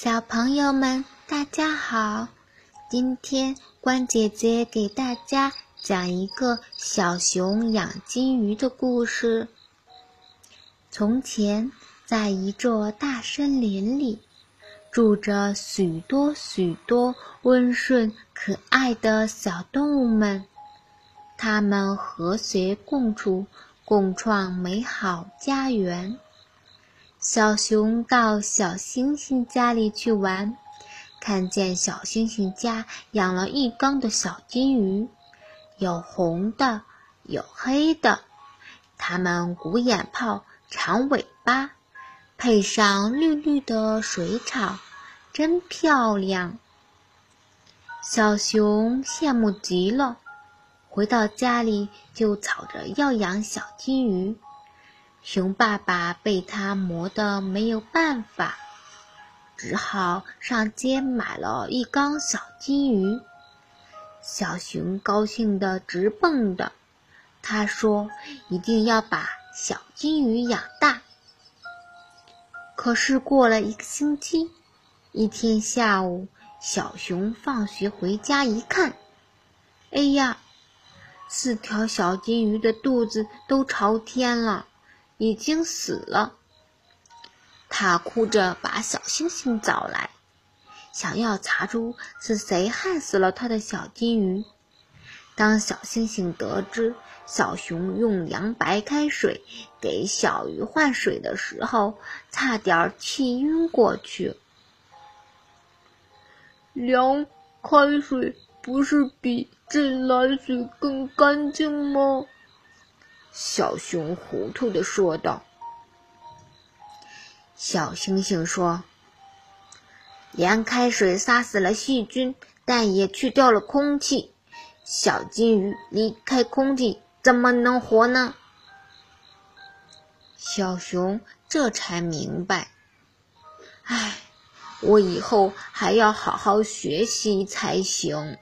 小朋友们，大家好！今天关姐姐给大家讲一个小熊养金鱼的故事。从前，在一座大森林里，住着许多许多温顺可爱的小动物们，它们和谐共处，共创美好家园。小熊到小星星家里去玩，看见小星星家养了一缸的小金鱼，有红的，有黑的，它们鼓眼泡，长尾巴，配上绿绿的水草，真漂亮。小熊羡慕极了，回到家里就吵着要养小金鱼。熊爸爸被他磨得没有办法，只好上街买了一缸小金鱼。小熊高兴得直蹦的，他说：“一定要把小金鱼养大。”可是过了一个星期，一天下午，小熊放学回家一看，哎呀，四条小金鱼的肚子都朝天了。已经死了。他哭着把小星星找来，想要查出是谁害死了他的小金鱼。当小星星得知小熊用凉白开水给小鱼换水的时候，差点气晕过去。凉开水不是比自来水更干净吗？小熊糊涂地说道：“小星星说，盐开水杀死了细菌，但也去掉了空气。小金鱼离开空气怎么能活呢？”小熊这才明白，唉，我以后还要好好学习才行。